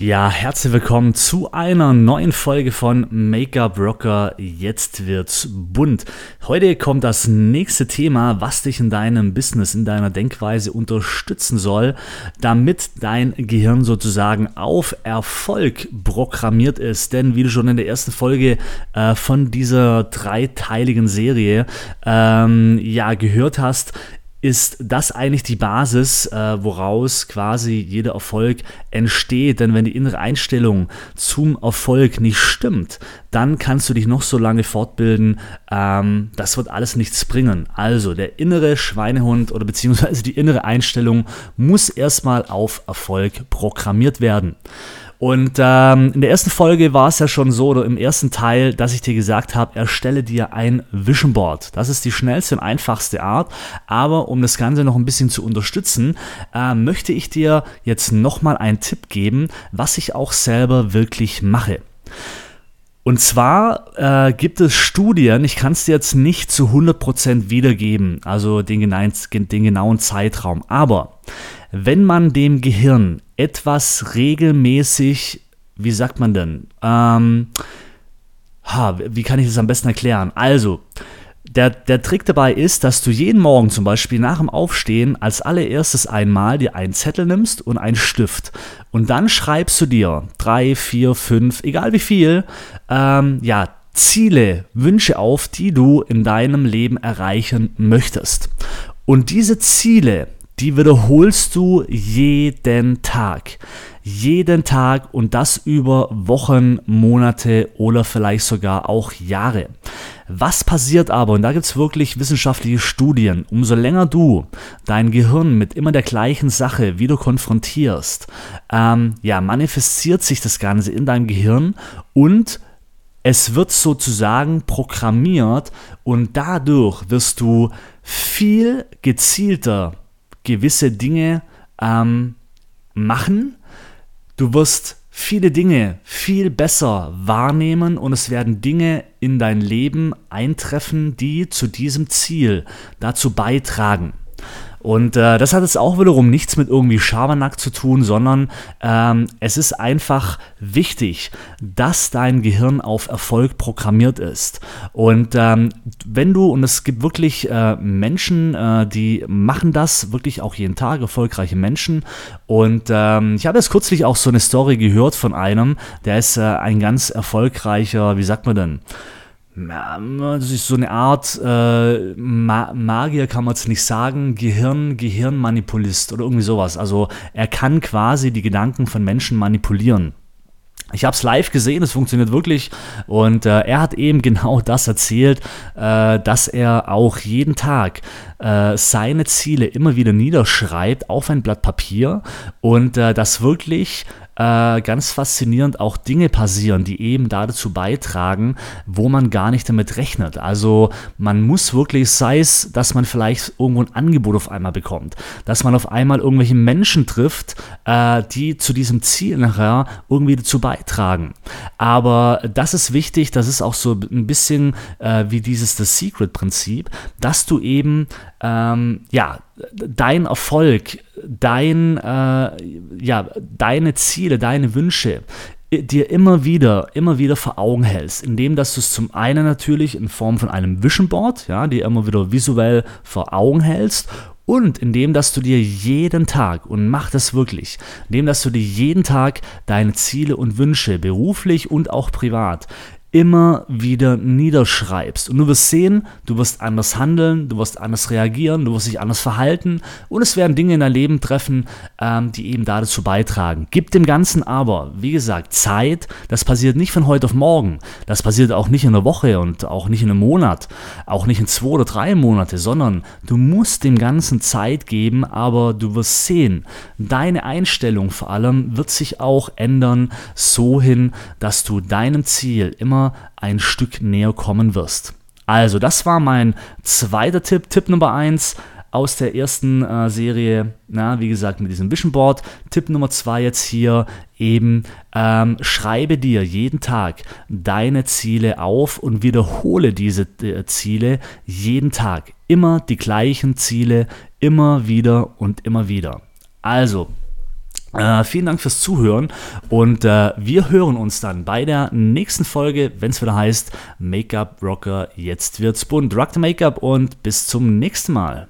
Ja, herzlich willkommen zu einer neuen Folge von Make-up Rocker. Jetzt wird's bunt. Heute kommt das nächste Thema, was dich in deinem Business, in deiner Denkweise unterstützen soll, damit dein Gehirn sozusagen auf Erfolg programmiert ist. Denn wie du schon in der ersten Folge äh, von dieser dreiteiligen Serie ähm, ja gehört hast, ist das eigentlich die Basis, äh, woraus quasi jeder Erfolg entsteht. Denn wenn die innere Einstellung zum Erfolg nicht stimmt, dann kannst du dich noch so lange fortbilden. Ähm, das wird alles nichts bringen. Also der innere Schweinehund oder beziehungsweise die innere Einstellung muss erstmal auf Erfolg programmiert werden. Und ähm, in der ersten Folge war es ja schon so, oder im ersten Teil, dass ich dir gesagt habe, erstelle dir ein Vision Board. Das ist die schnellste und einfachste Art. Aber um das Ganze noch ein bisschen zu unterstützen, äh, möchte ich dir jetzt nochmal einen Tipp geben, was ich auch selber wirklich mache. Und zwar äh, gibt es Studien, ich kann es dir jetzt nicht zu 100% wiedergeben, also den den genauen Zeitraum, aber wenn man dem Gehirn etwas regelmäßig, wie sagt man denn, ähm, ha, wie kann ich das am besten erklären? Also, der, der Trick dabei ist, dass du jeden Morgen zum Beispiel nach dem Aufstehen als allererstes einmal dir einen Zettel nimmst und einen Stift. Und dann schreibst du dir drei, vier, fünf, egal wie viel, ähm, ja, Ziele, Wünsche auf, die du in deinem Leben erreichen möchtest. Und diese Ziele, die wiederholst du jeden Tag. Jeden Tag und das über Wochen, Monate oder vielleicht sogar auch Jahre. Was passiert aber, und da gibt es wirklich wissenschaftliche Studien, umso länger du dein Gehirn mit immer der gleichen Sache wieder konfrontierst, ähm, ja, manifestiert sich das Ganze in deinem Gehirn und es wird sozusagen programmiert und dadurch wirst du viel gezielter gewisse Dinge ähm, machen. Du wirst viele Dinge viel besser wahrnehmen und es werden Dinge in dein Leben eintreffen, die zu diesem Ziel dazu beitragen. Und äh, das hat jetzt auch wiederum nichts mit irgendwie Schabernack zu tun, sondern ähm, es ist einfach wichtig, dass dein Gehirn auf Erfolg programmiert ist. Und ähm, wenn du, und es gibt wirklich äh, Menschen, äh, die machen das wirklich auch jeden Tag, erfolgreiche Menschen. Und ähm, ich habe jetzt kürzlich auch so eine Story gehört von einem, der ist äh, ein ganz erfolgreicher, wie sagt man denn? Das ist so eine Art äh, Ma Magier, kann man es nicht sagen, Gehirn, Gehirnmanipulist oder irgendwie sowas. Also er kann quasi die Gedanken von Menschen manipulieren. Ich habe es live gesehen, es funktioniert wirklich. Und äh, er hat eben genau das erzählt, äh, dass er auch jeden Tag äh, seine Ziele immer wieder niederschreibt auf ein Blatt Papier und äh, das wirklich äh, ganz faszinierend auch Dinge passieren, die eben dazu beitragen, wo man gar nicht damit rechnet. Also man muss wirklich, sei es, dass man vielleicht irgendwo ein Angebot auf einmal bekommt, dass man auf einmal irgendwelche Menschen trifft, äh, die zu diesem Ziel nachher irgendwie dazu beitragen. Aber das ist wichtig, das ist auch so ein bisschen äh, wie dieses The Secret-Prinzip, dass du eben ähm, ja, dein Erfolg, dein, äh, ja, deine Ziele, deine Wünsche dir immer wieder, immer wieder vor Augen hältst, indem dass du es zum einen natürlich in Form von einem Vision Board, ja, dir immer wieder visuell vor Augen hältst und indem dass du dir jeden Tag, und mach das wirklich, indem dass du dir jeden Tag deine Ziele und Wünsche, beruflich und auch privat, immer wieder niederschreibst. Und du wirst sehen, du wirst anders handeln, du wirst anders reagieren, du wirst dich anders verhalten und es werden Dinge in dein Leben treffen, ähm, die eben dazu beitragen. Gib dem Ganzen aber, wie gesagt, Zeit. Das passiert nicht von heute auf morgen. Das passiert auch nicht in einer Woche und auch nicht in einem Monat, auch nicht in zwei oder drei Monate, sondern du musst dem Ganzen Zeit geben, aber du wirst sehen, deine Einstellung vor allem wird sich auch ändern, so hin, dass du deinem Ziel ein Stück näher kommen wirst. Also, das war mein zweiter Tipp. Tipp Nummer 1 aus der ersten äh, Serie, na, wie gesagt, mit diesem Vision Board. Tipp Nummer 2 jetzt hier eben, ähm, schreibe dir jeden Tag deine Ziele auf und wiederhole diese äh, Ziele jeden Tag. Immer die gleichen Ziele, immer wieder und immer wieder. Also, äh, vielen Dank fürs Zuhören und äh, wir hören uns dann bei der nächsten Folge, wenn es wieder heißt Make-up Rocker, jetzt wird's bunt. Rock the Make-up und bis zum nächsten Mal.